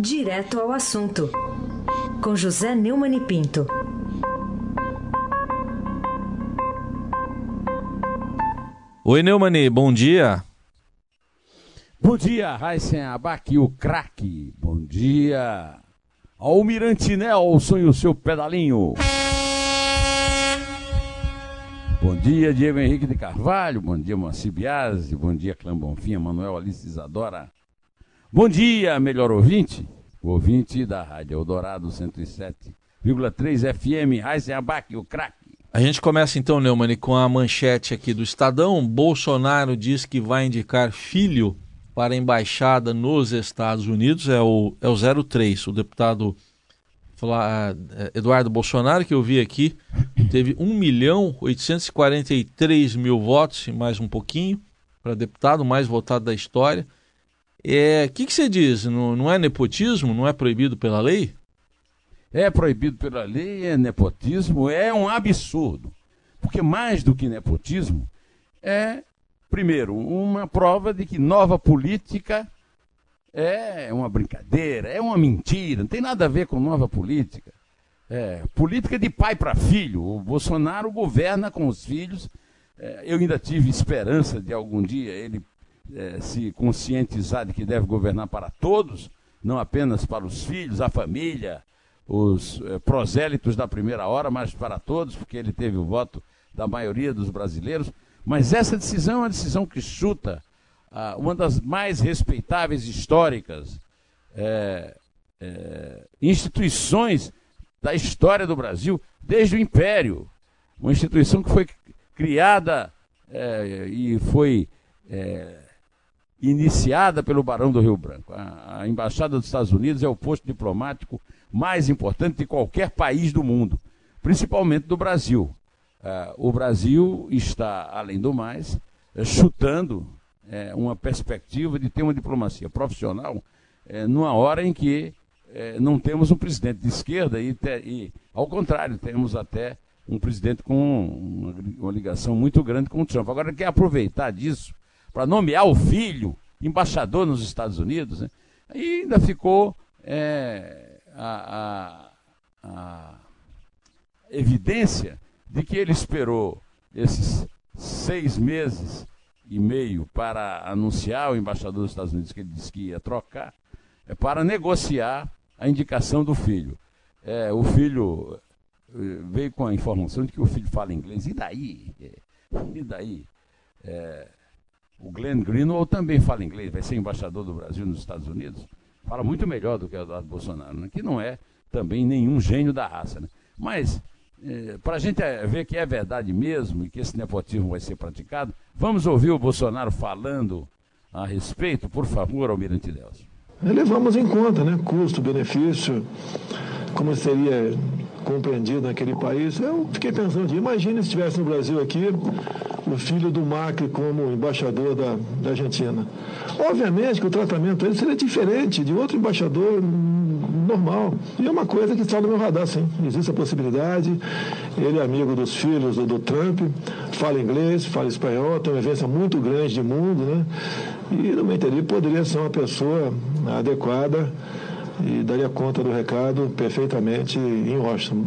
Direto ao assunto, com José Neumann e Pinto. Oi, Neumani, bom dia. Bom dia, Raíssen Abac, o craque. Bom dia, Almirante Nelson e o seu pedalinho. Bom dia, Diego Henrique de Carvalho. Bom dia, Moacir Biasi. Bom dia, Clã Bonfim, Manuel Alice Isadora. Bom dia, melhor ouvinte. O ouvinte da Rádio Eldorado 107,3 FM. Abac, o craque. A gente começa então, Neumann, com a manchete aqui do Estadão. Bolsonaro diz que vai indicar filho para a embaixada nos Estados Unidos. É o, é o 03, o deputado é, Eduardo Bolsonaro, que eu vi aqui, teve 1 milhão 843 mil votos, mais um pouquinho, para deputado, mais votado da história. O é, que, que você diz? Não, não é nepotismo? Não é proibido pela lei? é proibido pela lei, é nepotismo, é um absurdo. Porque mais do que nepotismo, é, primeiro, uma prova de que nova política é uma brincadeira, é uma mentira, não tem nada a ver com nova política. É, política de pai para filho. O Bolsonaro governa com os filhos. É, eu ainda tive esperança de algum dia ele é, se conscientizar de que deve governar para todos, não apenas para os filhos, a família, os eh, prosélitos da primeira hora, mas para todos, porque ele teve o voto da maioria dos brasileiros. Mas essa decisão é uma decisão que chuta ah, uma das mais respeitáveis históricas eh, instituições da história do Brasil desde o Império. Uma instituição que foi criada e foi iniciada pelo Barão do Rio Branco. A, a Embaixada dos Estados Unidos é o posto diplomático mais importante de qualquer país do mundo, principalmente do Brasil. Uh, o Brasil está, além do mais, uh, chutando uh, uma perspectiva de ter uma diplomacia profissional numa hora em que não temos um presidente de esquerda e, te, e, ao contrário, temos até um presidente com uma, uma ligação muito grande com o Trump. Agora, quer aproveitar disso para nomear o filho embaixador nos Estados Unidos, né? e ainda ficou é, a, a, a evidência de que ele esperou esses seis meses e meio para anunciar o embaixador dos Estados Unidos que ele disse que ia trocar, é para negociar a indicação do filho. É, o filho eh, veio com a informação de que o filho fala inglês. E daí? É, e daí? É, o Glenn Greenwald também fala inglês, vai ser embaixador do Brasil nos Estados Unidos fala muito melhor do que o Eduardo Bolsonaro, né? que não é também nenhum gênio da raça. Né? Mas, é, para a gente é, ver que é verdade mesmo e que esse nepotismo vai ser praticado, vamos ouvir o Bolsonaro falando a respeito, por favor, Almirante Delcio. Levamos em conta, né? Custo, benefício, como seria compreendido naquele país. Eu fiquei pensando, imagine se estivesse no Brasil aqui o filho do Macri como embaixador da, da Argentina. Obviamente que o tratamento dele seria diferente de outro embaixador normal. E é uma coisa que está no meu radar, sim. Existe a possibilidade. Ele é amigo dos filhos do, do Trump, fala inglês, fala espanhol, tem uma vivência muito grande de mundo, né? E, no meu entender, poderia ser uma pessoa adequada e daria conta do recado perfeitamente em Washington.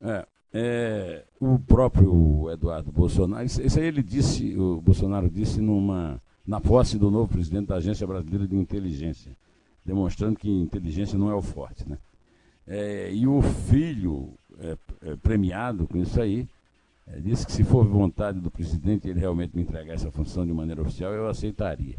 É, é, o próprio Eduardo Bolsonaro, isso, isso aí ele disse, o Bolsonaro disse numa, na posse do novo presidente da Agência Brasileira de Inteligência, demonstrando que inteligência não é o forte, né? É, e o filho é, é premiado com isso aí, é, disse que se for vontade do presidente ele realmente me entregar essa função de maneira oficial, eu aceitaria.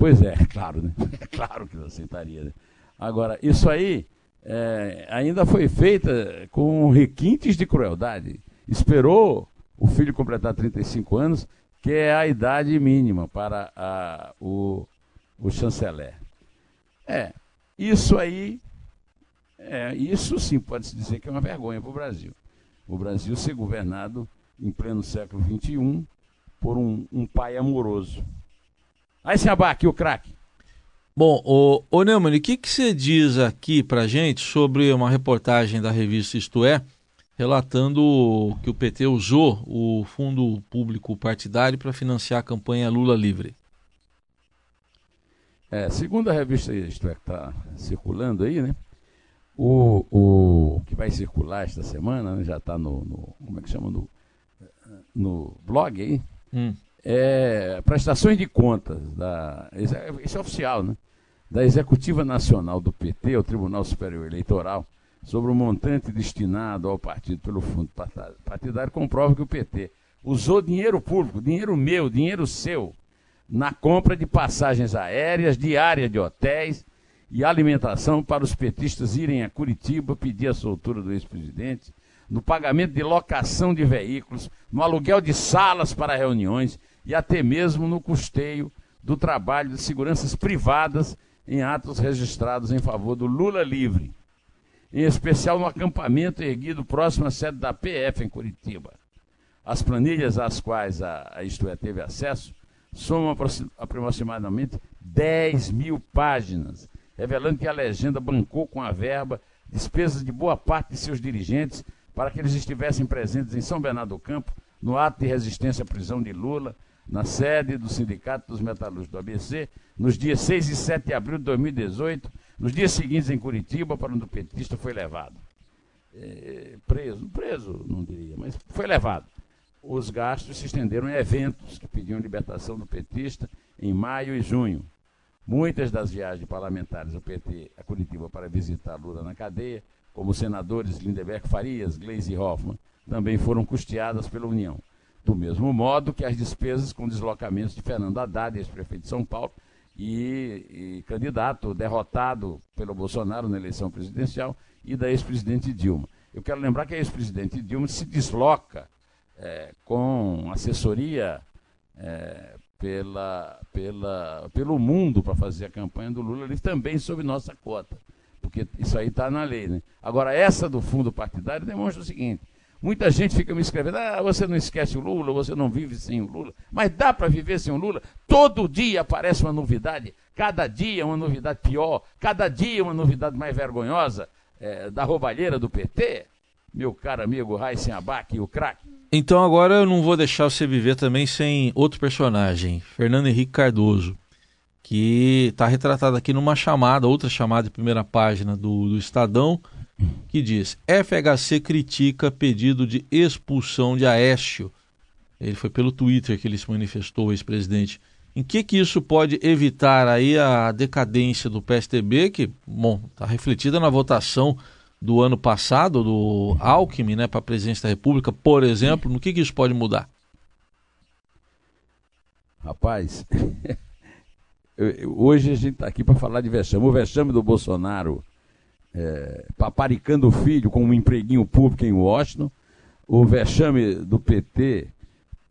Pois é, claro, né? É claro que eu aceitaria. Né? Agora, isso aí é, ainda foi feita com requintes de crueldade. Esperou o filho completar 35 anos, que é a idade mínima para a, o, o chanceler. É, isso aí, é, isso sim pode-se dizer que é uma vergonha para o Brasil. O Brasil ser governado em pleno século XXI por um, um pai amoroso. Aí se abaque o craque. Bom, o, o Neumann, o que, que você diz aqui pra gente sobre uma reportagem da revista Isto É, relatando que o PT usou o fundo público partidário para financiar a campanha Lula Livre? É, segundo a revista Isto é que está circulando aí, né? O, o que vai circular esta semana, né, já está no, no, Como é que chama? No, no blog aí. Hum. É, prestações de contas. Da, isso é oficial, né? Da Executiva Nacional do PT, o Tribunal Superior Eleitoral, sobre o montante destinado ao partido pelo fundo partidário, comprova que o PT usou dinheiro público, dinheiro meu, dinheiro seu, na compra de passagens aéreas, diária de hotéis e alimentação para os petistas irem a Curitiba pedir a soltura do ex-presidente, no pagamento de locação de veículos, no aluguel de salas para reuniões e até mesmo no custeio do trabalho de seguranças privadas em atos registrados em favor do Lula livre, em especial no acampamento erguido próximo à sede da PF em Curitiba. As planilhas às quais a, a Isto é teve acesso somam aproximadamente 10 mil páginas, revelando que a legenda bancou com a verba despesas de boa parte de seus dirigentes para que eles estivessem presentes em São Bernardo do Campo, no ato de resistência à prisão de Lula, na sede do Sindicato dos Metalúrgicos do ABC, nos dias 6 e 7 de abril de 2018, nos dias seguintes em Curitiba, para onde o petista foi levado. É, preso, preso, não diria, mas foi levado os gastos se estenderam em eventos que pediam libertação do petista em maio e junho. Muitas das viagens parlamentares do PT a Curitiba para visitar Lula na cadeia, como os senadores Lindeberg Farias, Gleisi Hoffmann, também foram custeadas pela União. Do mesmo modo que as despesas com deslocamentos de Fernando Haddad, ex-prefeito de São Paulo, e, e, candidato derrotado pelo Bolsonaro na eleição presidencial, e da ex-presidente Dilma. Eu quero lembrar que a ex-presidente Dilma se desloca é, com assessoria é, pela, pela, pelo mundo para fazer a campanha do Lula, eles também sob nossa cota, porque isso aí está na lei. Né? Agora, essa do fundo partidário demonstra o seguinte: muita gente fica me escrevendo, ah, você não esquece o Lula, você não vive sem o Lula, mas dá para viver sem o Lula? Todo dia aparece uma novidade, cada dia uma novidade pior, cada dia uma novidade mais vergonhosa é, da roubalheira do PT meu caro amigo Raíssen Abac, o craque. Então agora eu não vou deixar você viver também sem outro personagem, Fernando Henrique Cardoso, que está retratado aqui numa chamada, outra chamada de primeira página do, do Estadão, que diz: FHC critica pedido de expulsão de Aécio. Ele foi pelo Twitter que ele se manifestou, ex-presidente. Em que que isso pode evitar aí a decadência do PSDB, que, bom, está refletida na votação do ano passado, do Alckmin, né, para a presidência da República, por exemplo, no que, que isso pode mudar? Rapaz, hoje a gente está aqui para falar de vexame. O vexame do Bolsonaro é, paparicando o filho com um empreguinho público em Washington, o vexame do PT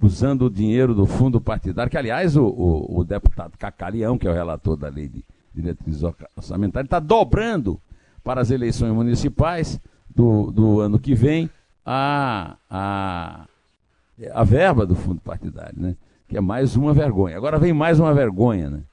usando o dinheiro do fundo partidário, que aliás o, o, o deputado Cacarião, que é o relator da lei de diretrizes orçamentárias, está dobrando para as eleições municipais do, do ano que vem a, a, a verba do fundo partidário, né? que é mais uma vergonha. Agora vem mais uma vergonha. Né?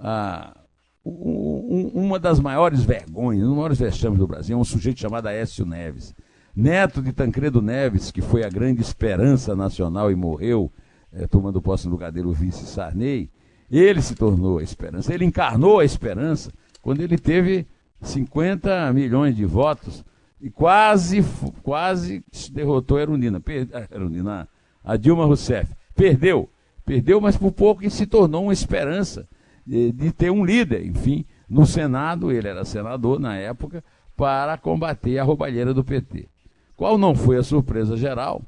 Ah, um, uma das maiores vergonhas, um dos maiores vexames do Brasil é um sujeito chamado Aécio Neves. Neto de Tancredo Neves, que foi a grande esperança nacional e morreu é, tomando posse no lugar dele o vice Sarney, ele se tornou a esperança, ele encarnou a esperança quando ele teve 50 milhões de votos e quase, quase derrotou a Erundina, a, Erundina, a Dilma Rousseff. Perdeu, perdeu, mas por pouco que se tornou uma esperança de, ter um líder, enfim, no Senado, ele era senador na época, para combater a roubalheira do PT. Qual não foi a surpresa geral?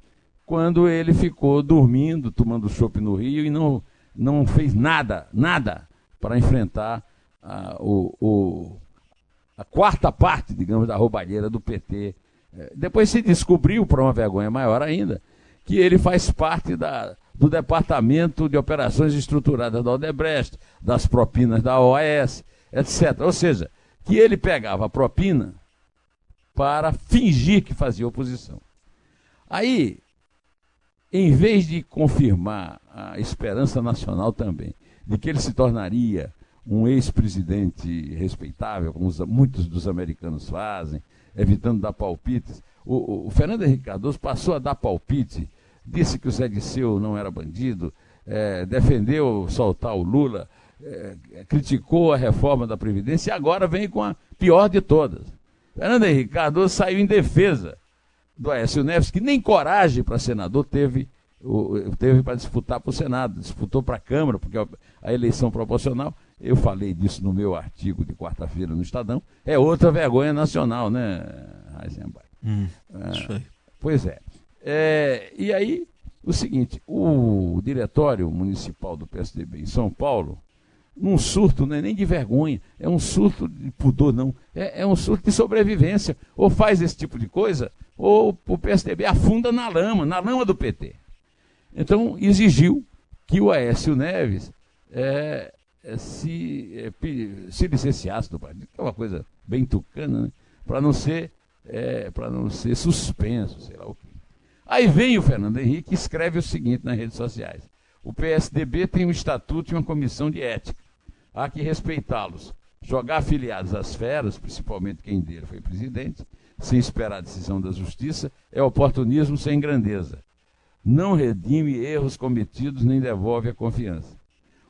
Quando ele ficou dormindo, tomando chopp no Rio e não, não fez nada, nada para enfrentar ah, o, o, a quarta parte, digamos, da roubalheira do PT. É, depois se descobriu, para uma vergonha maior ainda, que ele faz parte da, do Departamento de Operações Estruturadas da Odebrecht, das propinas da OAS, etc. Ou seja, que ele pegava a propina para fingir que fazia oposição. Aí, em vez de confirmar a esperança nacional também, de que ele se tornaria um ex-presidente respeitável, como os, muitos dos americanos fazem, evitando dar palpites. O, o, Fernando Henrique Cardoso passou a dar palpite, disse que o Zé Disseu não era bandido, é, defendeu soltar o Lula, é, criticou a reforma da Previdência e agora vem com a pior de todas. Fernando Henrique Cardoso saiu em defesa do Aécio Neves, que nem coragem para senador teve, teve para disputar para o Senado, disputou para a Câmara, porque a eleição proporcional, eu falei disso no meu artigo de quarta-feira no Estadão, é outra vergonha nacional, né, Heisenberg? Hum, é, isso aí. Pois é. É. E aí, o seguinte, o diretório municipal do PSDB em São Paulo num surto, não é nem de vergonha, é um surto de pudor, não. É, é, um surto de sobrevivência. Ou faz esse tipo de coisa, ou o PSDB afunda na lama, na lama do PT. Então, exigiu que o Aécio Neves é, é, se, é, se licenciasse do partido, que é uma coisa bem tucana, né? para não ser é, para não ser suspenso, sei lá o quê. Aí vem o Fernando Henrique e escreve o seguinte nas redes sociais. O PSDB tem um estatuto e uma comissão de ética. Há que respeitá-los. Jogar afiliados às feras, principalmente quem dele foi presidente, sem esperar a decisão da justiça, é oportunismo sem grandeza. Não redime erros cometidos nem devolve a confiança.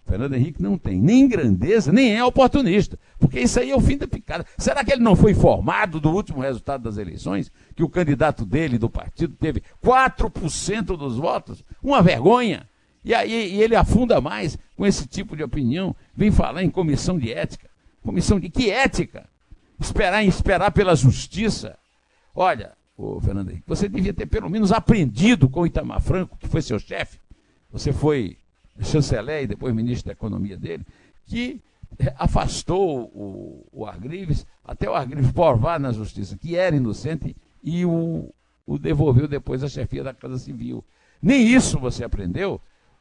Fernando Henrique não tem nem grandeza, nem é oportunista, porque isso aí é o fim da picada. Será que ele não foi informado do último resultado das eleições? Que o candidato dele, do partido, teve 4% dos votos? Uma vergonha! E aí e ele afunda mais com esse tipo de opinião, vem falar em comissão de ética. Comissão de que ética? Esperar esperar pela justiça. Olha, ô Fernando Henrique, você devia ter pelo menos aprendido com o Itamar Franco, que foi seu chefe. Você foi chanceler e depois ministro da economia dele, que afastou o, o Argrives, até o Argrives provar na justiça que era inocente e o, o devolveu depois à chefia da Casa Civil. Nem isso você aprendeu.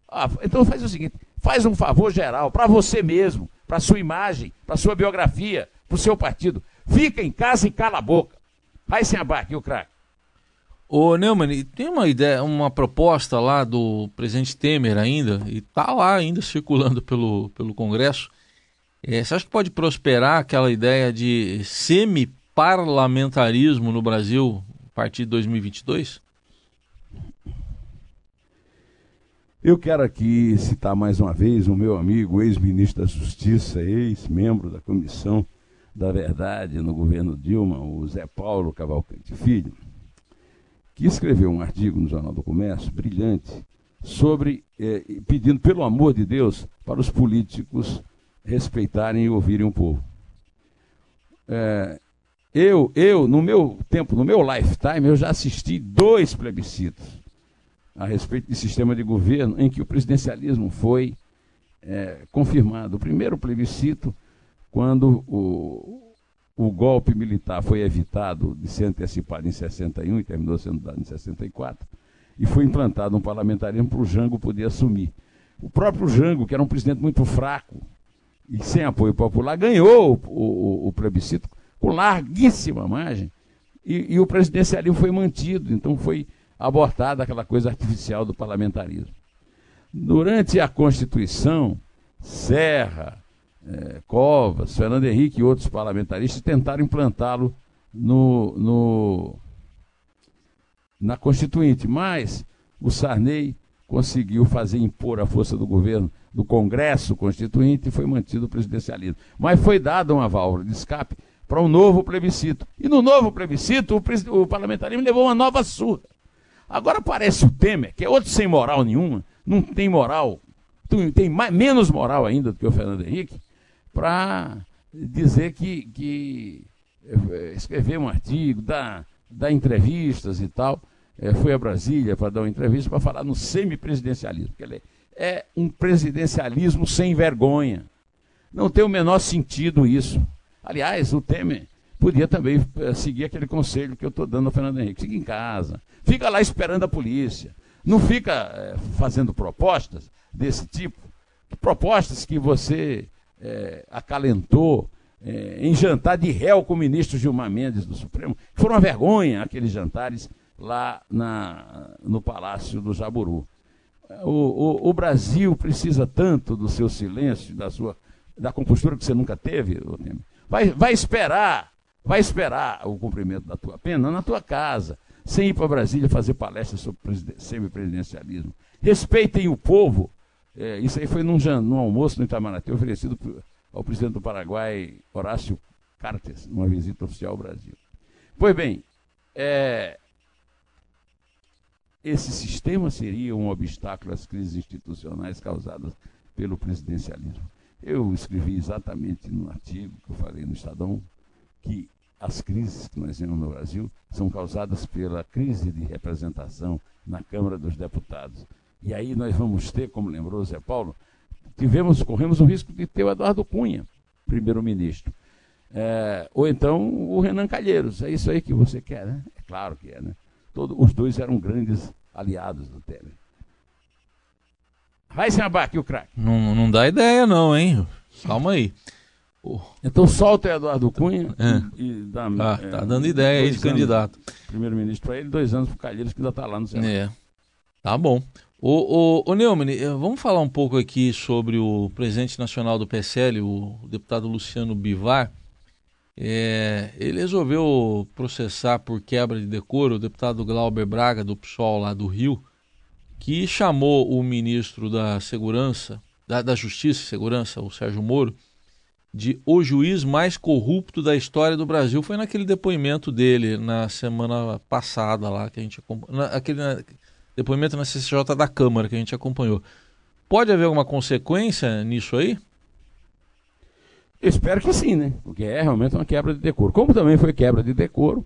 Ah, então faz o seguinte: faz um favor geral para você mesmo, para sua imagem, para sua biografia, para o seu partido. Fica em casa e cala a boca. Vai sem abaque, o craque. Ô Neumann, tem uma ideia, uma proposta lá do presidente Temer ainda, e está lá ainda circulando pelo, pelo Congresso. É, você acha que pode prosperar aquela ideia de semi-parlamentarismo no Brasil a partir de 2022? Eu quero aqui citar mais uma vez o meu amigo, ex-ministro da Justiça, ex-membro da Comissão da Verdade no governo Dilma, o Zé Paulo Cavalcante Filho, que escreveu um artigo no Jornal do Comércio, brilhante, sobre, eh, pedindo, pelo amor de Deus, para os políticos respeitarem e ouvirem o povo. É, eu, eu, no meu tempo, no meu lifetime, eu já assisti dois plebiscitos a respeito de sistema de governo em que o presidencialismo foi é, confirmado. O primeiro plebiscito, quando o, o golpe militar foi evitado de ser antecipado em 61 e terminou sendo dado em 64, e foi implantado um parlamentarismo para o Jango poder assumir. O próprio Jango, que era um presidente muito fraco e sem apoio popular, ganhou o, o, o plebiscito com larguíssima margem, e, e o presidencialismo foi mantido, então foi abortada aquela coisa artificial do parlamentarismo. Durante a Constituição, Serra, é, Covas, Fernando Henrique e outros parlamentaristas tentaram implantá-lo no, no, na Constituinte, mas o Sarney conseguiu fazer impor a força do governo do Congresso Constituinte e foi mantido o presidencialismo. Mas foi dada uma válvula de escape para um novo plebiscito. E no novo plebiscito, o, o parlamentarismo levou uma nova surra. Agora aparece o Temer, que é outro sem moral nenhuma, não tem moral, tem mais, menos moral ainda do que o Fernando Henrique, para dizer que, que é, escrever um artigo, dar, dar entrevistas e tal. É, foi a Brasília para dar uma entrevista para falar no semipresidencialismo. Que ele é um presidencialismo sem vergonha. Não tem o menor sentido isso. Aliás, o Temer podia também seguir aquele conselho que eu estou dando ao Fernando Henrique. Fica em casa, fica lá esperando a polícia. Não fica é, fazendo propostas desse tipo, propostas que você é, acalentou é, em jantar de réu com o ministro Gilmar Mendes do Supremo, foram uma vergonha aqueles jantares lá na, no Palácio do Jaburu. O, o, o, Brasil precisa tanto do seu silêncio, da sua da compostura que você nunca teve, vai, vai esperar, vai esperar o cumprimento da tua pena na tua casa, sem ir para Brasília fazer palestras sobre semipresidencialismo. Respeitem o povo, É, isso aí foi num, num almoço no Itamaraty oferecido ao presidente do Paraguai, Horácio Cartes, numa visita oficial ao Brasil. Pois bem, é, esse sistema seria um obstáculo às crises institucionais causadas pelo presidencialismo. Eu escrevi exatamente no artigo que eu falei no Estadão que as crises que nós vemos no Brasil são causadas pela crise de representação na Câmara dos Deputados. E aí nós vamos ter, como lembrou Zé Paulo, tivemos, corremos o risco de ter o Eduardo Cunha, primeiro-ministro. É, ou então o Renan Calheiros. É isso aí que você quer, né? É claro que é, né? Todo, os dois eram grandes aliados do Temer. Vai se abaque o craque. Não, não dá ideia, não, hein? Calma aí. Oh. Então solta o Eduardo Cunha é. e, dá. Ah, é, tá dando ideia aí de candidato. Primeiro-ministro para ele, dois anos para o Calheiros, que ainda está lá no Senado. É. Tá bom. O, o, o Neumann, eh, vamos falar um pouco aqui sobre o presidente nacional do PSL, o deputado Luciano Bivar. É, ele resolveu processar por quebra de decoro o deputado Glauber Braga, do PSOL lá do Rio, que chamou o ministro da Segurança, da, da Justiça e Segurança, o Sérgio Moro, de o juiz mais corrupto da história do Brasil. Foi naquele depoimento dele na semana passada lá que a gente acompanhou. Aquele depoimento na CCJ da Câmara que a gente acompanhou. Pode haver alguma consequência nisso aí? Espero que sim, né? Porque é realmente uma quebra de decoro. Como também foi quebra de decoro,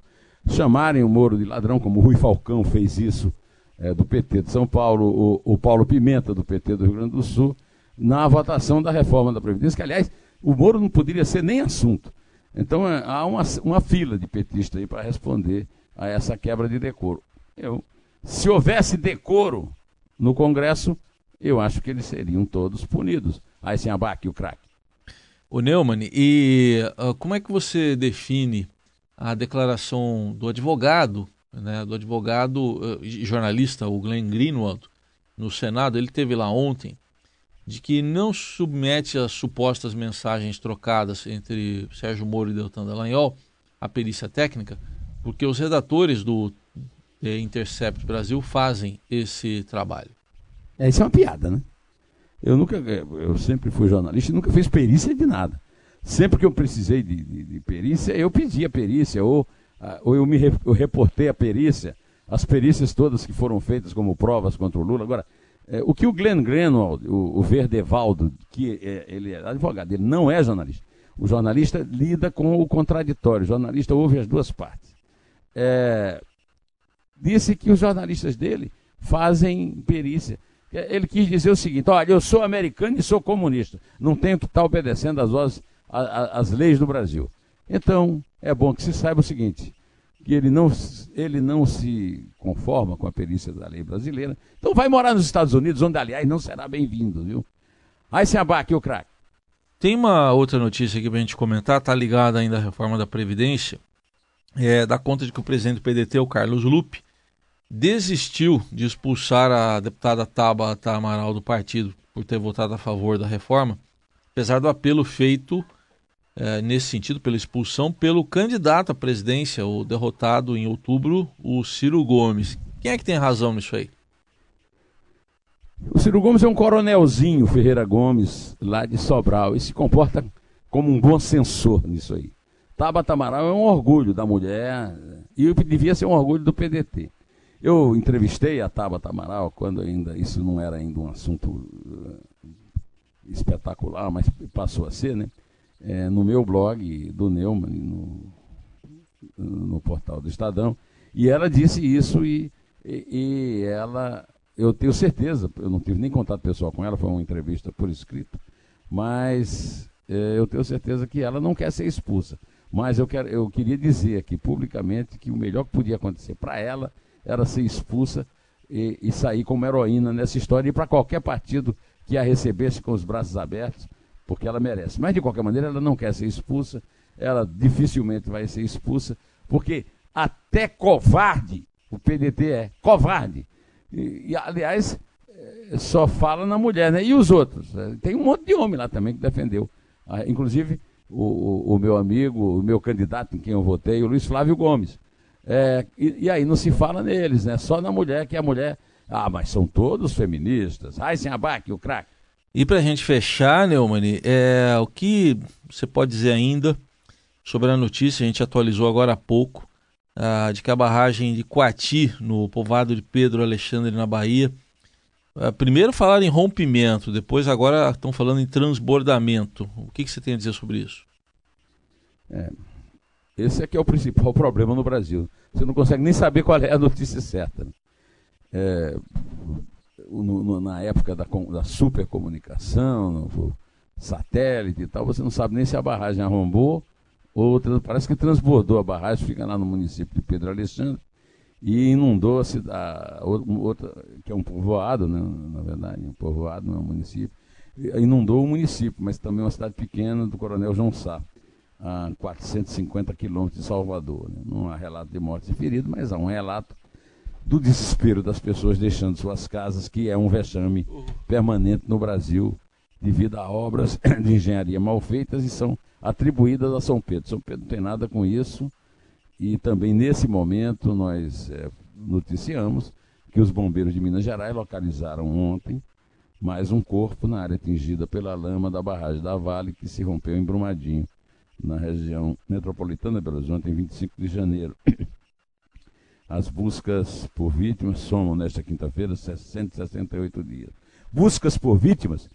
chamarem o Moro de ladrão, como o Rui Falcão fez isso é, do PT de São Paulo, o, o Paulo Pimenta do PT do Rio Grande do Sul, na votação da reforma da Previdência, que aliás o Moro não poderia ser nem assunto. Então é, há uma, uma fila de petistas aí para responder a essa quebra de decoro. Eu, se houvesse decoro no Congresso, eu acho que eles seriam todos punidos. Aí sem abaque o craque. O Neumann, e uh, como é que você define a declaração do advogado, né, do advogado uh, jornalista, o Glenn Greenwald, no Senado, ele teve lá ontem, de que não submete as supostas mensagens trocadas entre Sérgio Moro e Deltan Dallagnol à perícia técnica, porque os redatores do é, Intercept Brasil fazem esse trabalho. É, isso é uma piada, né? Eu nunca, eu sempre fui jornalista e nunca fiz perícia de nada. Sempre que eu precisei de, de, de perícia, eu pedi a perícia, ou, ou eu me eu reportei a perícia, as perícias todas que foram feitas como provas contra o Lula. Agora, é, o que o Glenn Greenwald, o, o Verdevaldo, que é, ele é advogado, ele não é jornalista. O jornalista lida com o contraditório, o jornalista ouve as duas partes. É, disse que os jornalistas dele fazem perícia. Ele quis dizer o seguinte: olha, eu sou americano e sou comunista, não tenho que estar obedecendo às, leis do Brasil. Então, é bom que se saiba o seguinte: que ele não, ele não se conforma com a perícia da lei brasileira, então vai morar nos Estados Unidos, onde, aliás, não será bem-vindo, viu? Aí se abaque o craque. Tem uma outra notícia aqui para a gente comentar, tá ligada ainda à reforma da Previdência, é, dá conta de que o presidente do PDT, o Carlos Lupe, desistiu de expulsar a deputada Tabata Amaral do partido por ter votado a favor da reforma, apesar do apelo feito é, nesse sentido pela expulsão pelo candidato à presidência, o derrotado em outubro, o Ciro Gomes. Quem é que tem razão nisso aí? O Ciro Gomes é um coronelzinho, Ferreira Gomes, lá de Sobral, e se comporta como um bom censor nisso aí. Tabata Amaral é um orgulho da mulher e devia ser um orgulho do PDT. Eu entrevistei a Tabata Amaral quando ainda isso não era ainda um assunto uh, espetacular, mas passou a ser, né? É, no meu blog do Neumann, no, no portal do Estadão, e ela disse isso e, e, e ela, eu tenho certeza, eu não tive nem contato pessoal com ela, foi uma entrevista por escrito, mas é, eu tenho certeza que ela não quer ser expulsa. Mas eu, quero, eu queria dizer aqui publicamente que o melhor que podia acontecer para ela era ser expulsa e, e sair como heroína nessa história e para qualquer partido que a recebesse com os braços abertos, porque ela merece. Mas de qualquer maneira, ela não quer ser expulsa, ela dificilmente vai ser expulsa, porque até covarde o PDT é covarde. E, e aliás, é, só fala na mulher, né? E os outros? É, tem um monte de homem lá também que defendeu. Ah, inclusive, o, o, o, meu amigo, o meu candidato em quem eu votei, o Luiz Flávio Gomes. É, e, e, aí não se fala neles, né? Só na mulher, que a mulher. Ah, mas são todos feministas. Abaque, o craque. E para a gente fechar, Neumann, é, o que você pode dizer ainda sobre a notícia, a gente atualizou agora há pouco, uh, de que a barragem de Coati, no povoado de Pedro Alexandre, na Bahia, uh, primeiro falaram em rompimento, depois agora estão falando em transbordamento. O que, que você tem a dizer sobre isso? É, esse é que é o principal problema no Brasil. Você não consegue nem saber qual é a notícia certa. Né? É, no, no, na época da, da supercomunicação, satélite e tal, você não sabe nem se a barragem arrombou ou parece que transbordou a barragem, fica lá no município de Pedro Alexandre e inundou a cidade, outra, que é um povoado, né, na verdade, um povoado, não é um município, inundou o município, mas também uma cidade pequena do Coronel João Sá a 450 quilômetros de Salvador. Né? Não há relato de mortes e feridos, mas há um relato do desespero das pessoas deixando suas casas, que é um vexame permanente no Brasil devido a obras de engenharia mal feitas e são atribuídas a São Pedro. São Pedro não tem nada com isso e também nesse momento nós é, noticiamos que os bombeiros de Minas Gerais localizaram ontem mais um corpo na área atingida pela lama da barragem da Vale que se rompeu em Brumadinho na região metropolitana de Belo Horizonte, em 25 de janeiro. As buscas por vítimas somam nesta quinta-feira 168 dias. Buscas por vítimas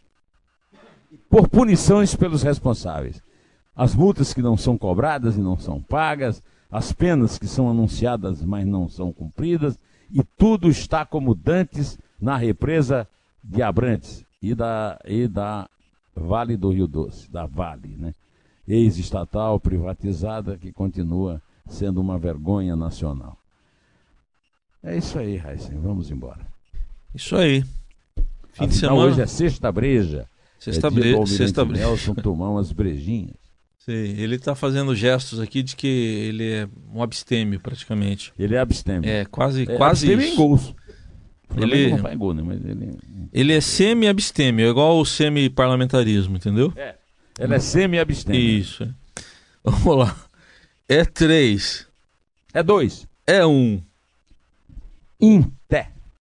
por punições pelos responsáveis. As multas que não são cobradas e não são pagas, as penas que são anunciadas, mas não são cumpridas, e tudo está como dantes na represa de Abrantes e da, e da Vale do Rio Doce, da Vale, né? Ex-estatal, privatizada, que continua sendo uma vergonha nacional. É isso aí, Raíssen, vamos embora. Isso aí. Fim Afinal, de semana. Hoje é sexta breja. Sexta é breja. Sexta breja. Nelson tomar umas brejinhas. Sim, ele está fazendo gestos aqui de que ele é um abstêmio praticamente. Ele é abstêmio. É, quase, é, quase abstêmio isso. em gols. Ele, não faz gol, né? Mas ele... ele é semi-abstêmio, é igual o semi-parlamentarismo, entendeu? É. Ela é semi-abstêmia. Isso. Vamos lá. É três. É dois. É um. Inté.